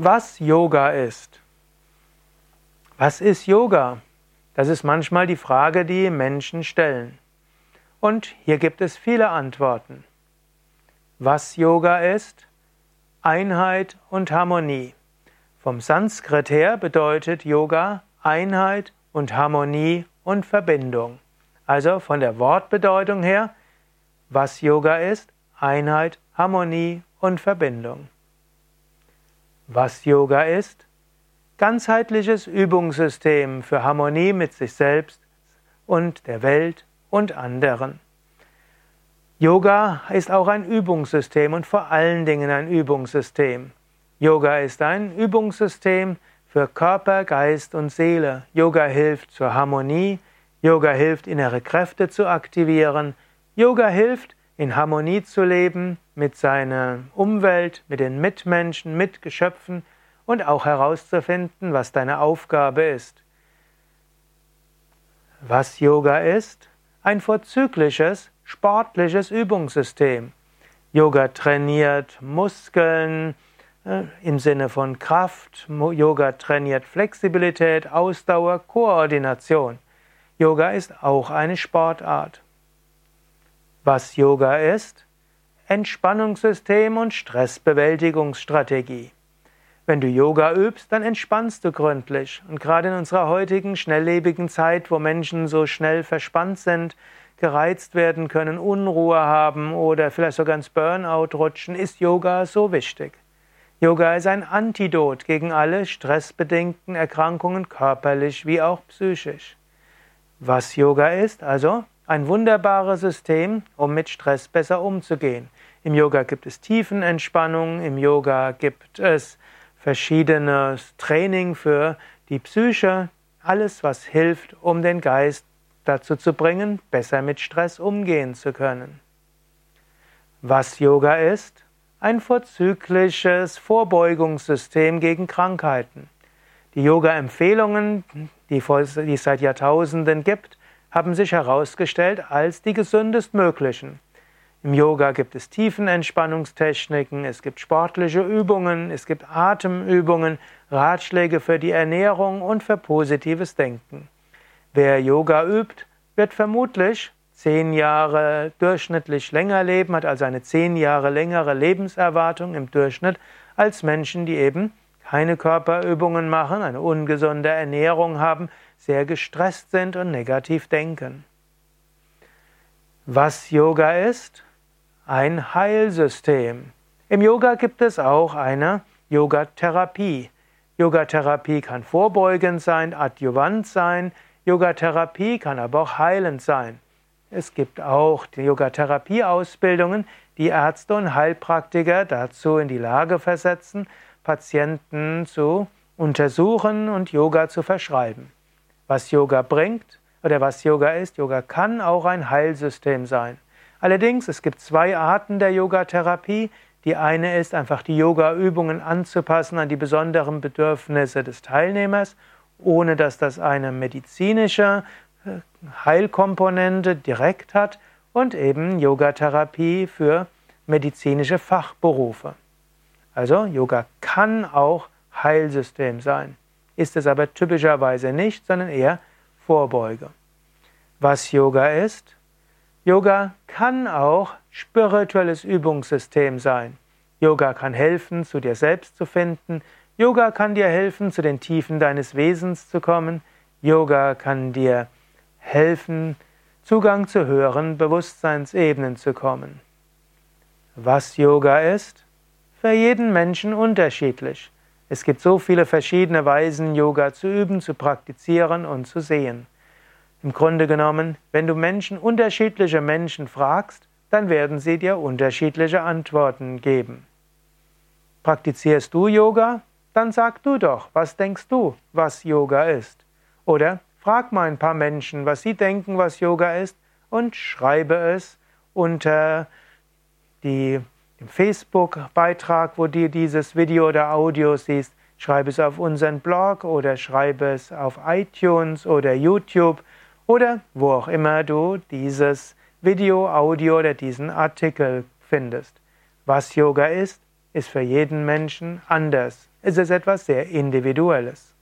Was Yoga ist. Was ist Yoga? Das ist manchmal die Frage, die Menschen stellen. Und hier gibt es viele Antworten. Was Yoga ist? Einheit und Harmonie. Vom Sanskrit her bedeutet Yoga Einheit und Harmonie und Verbindung. Also von der Wortbedeutung her, was Yoga ist? Einheit, Harmonie und Verbindung. Was Yoga ist? Ganzheitliches Übungssystem für Harmonie mit sich selbst und der Welt und anderen. Yoga ist auch ein Übungssystem und vor allen Dingen ein Übungssystem. Yoga ist ein Übungssystem für Körper, Geist und Seele. Yoga hilft zur Harmonie, Yoga hilft innere Kräfte zu aktivieren, Yoga hilft in Harmonie zu leben mit seiner Umwelt, mit den Mitmenschen, mit Geschöpfen und auch herauszufinden, was deine Aufgabe ist. Was Yoga ist? Ein vorzügliches, sportliches Übungssystem. Yoga trainiert Muskeln äh, im Sinne von Kraft. Yoga trainiert Flexibilität, Ausdauer, Koordination. Yoga ist auch eine Sportart. Was Yoga ist? Entspannungssystem und Stressbewältigungsstrategie. Wenn du Yoga übst, dann entspannst du gründlich. Und gerade in unserer heutigen schnelllebigen Zeit, wo Menschen so schnell verspannt sind, gereizt werden können, Unruhe haben oder vielleicht sogar ins Burnout rutschen, ist Yoga so wichtig. Yoga ist ein Antidot gegen alle stressbedingten Erkrankungen, körperlich wie auch psychisch. Was Yoga ist, also ein wunderbares System, um mit Stress besser umzugehen. Im Yoga gibt es Tiefenentspannung, im Yoga gibt es verschiedenes Training für die Psyche, alles, was hilft, um den Geist dazu zu bringen, besser mit Stress umgehen zu können. Was Yoga ist? Ein vorzügliches Vorbeugungssystem gegen Krankheiten. Die Yoga-Empfehlungen, die es seit Jahrtausenden gibt, haben sich herausgestellt als die gesündestmöglichen. Im Yoga gibt es Tiefenentspannungstechniken, es gibt sportliche Übungen, es gibt Atemübungen, Ratschläge für die Ernährung und für positives Denken. Wer Yoga übt, wird vermutlich zehn Jahre durchschnittlich länger leben, hat also eine zehn Jahre längere Lebenserwartung im Durchschnitt als Menschen, die eben keine Körperübungen machen, eine ungesunde Ernährung haben, sehr gestresst sind und negativ denken. Was Yoga ist? ein Heilsystem. Im Yoga gibt es auch eine Yogatherapie. Yogatherapie kann vorbeugend sein, adjuvant sein. Yogatherapie kann aber auch heilend sein. Es gibt auch die Yogatherapie-Ausbildungen, die Ärzte und Heilpraktiker dazu in die Lage versetzen, Patienten zu untersuchen und Yoga zu verschreiben. Was Yoga bringt oder was Yoga ist, Yoga kann auch ein Heilsystem sein. Allerdings, es gibt zwei Arten der Yogatherapie. Die eine ist einfach die Yoga-Übungen anzupassen an die besonderen Bedürfnisse des Teilnehmers, ohne dass das eine medizinische äh, Heilkomponente direkt hat und eben Yogatherapie für medizinische Fachberufe. Also Yoga kann auch Heilsystem sein, ist es aber typischerweise nicht, sondern eher Vorbeuge. Was Yoga ist? Yoga kann auch spirituelles Übungssystem sein. Yoga kann helfen, zu dir selbst zu finden. Yoga kann dir helfen, zu den Tiefen deines Wesens zu kommen. Yoga kann dir helfen, Zugang zu höheren Bewusstseinsebenen zu kommen. Was Yoga ist? Für jeden Menschen unterschiedlich. Es gibt so viele verschiedene Weisen, Yoga zu üben, zu praktizieren und zu sehen. Im Grunde genommen, wenn du Menschen, unterschiedliche Menschen fragst, dann werden sie dir unterschiedliche Antworten geben. Praktizierst du Yoga? Dann sag du doch, was denkst du, was Yoga ist? Oder frag mal ein paar Menschen, was sie denken, was Yoga ist, und schreibe es unter die, den Facebook-Beitrag, wo du dieses Video oder Audio siehst. Schreibe es auf unseren Blog oder schreibe es auf iTunes oder YouTube oder wo auch immer du dieses Video, Audio oder diesen Artikel findest. Was Yoga ist, ist für jeden Menschen anders. Es ist etwas sehr Individuelles.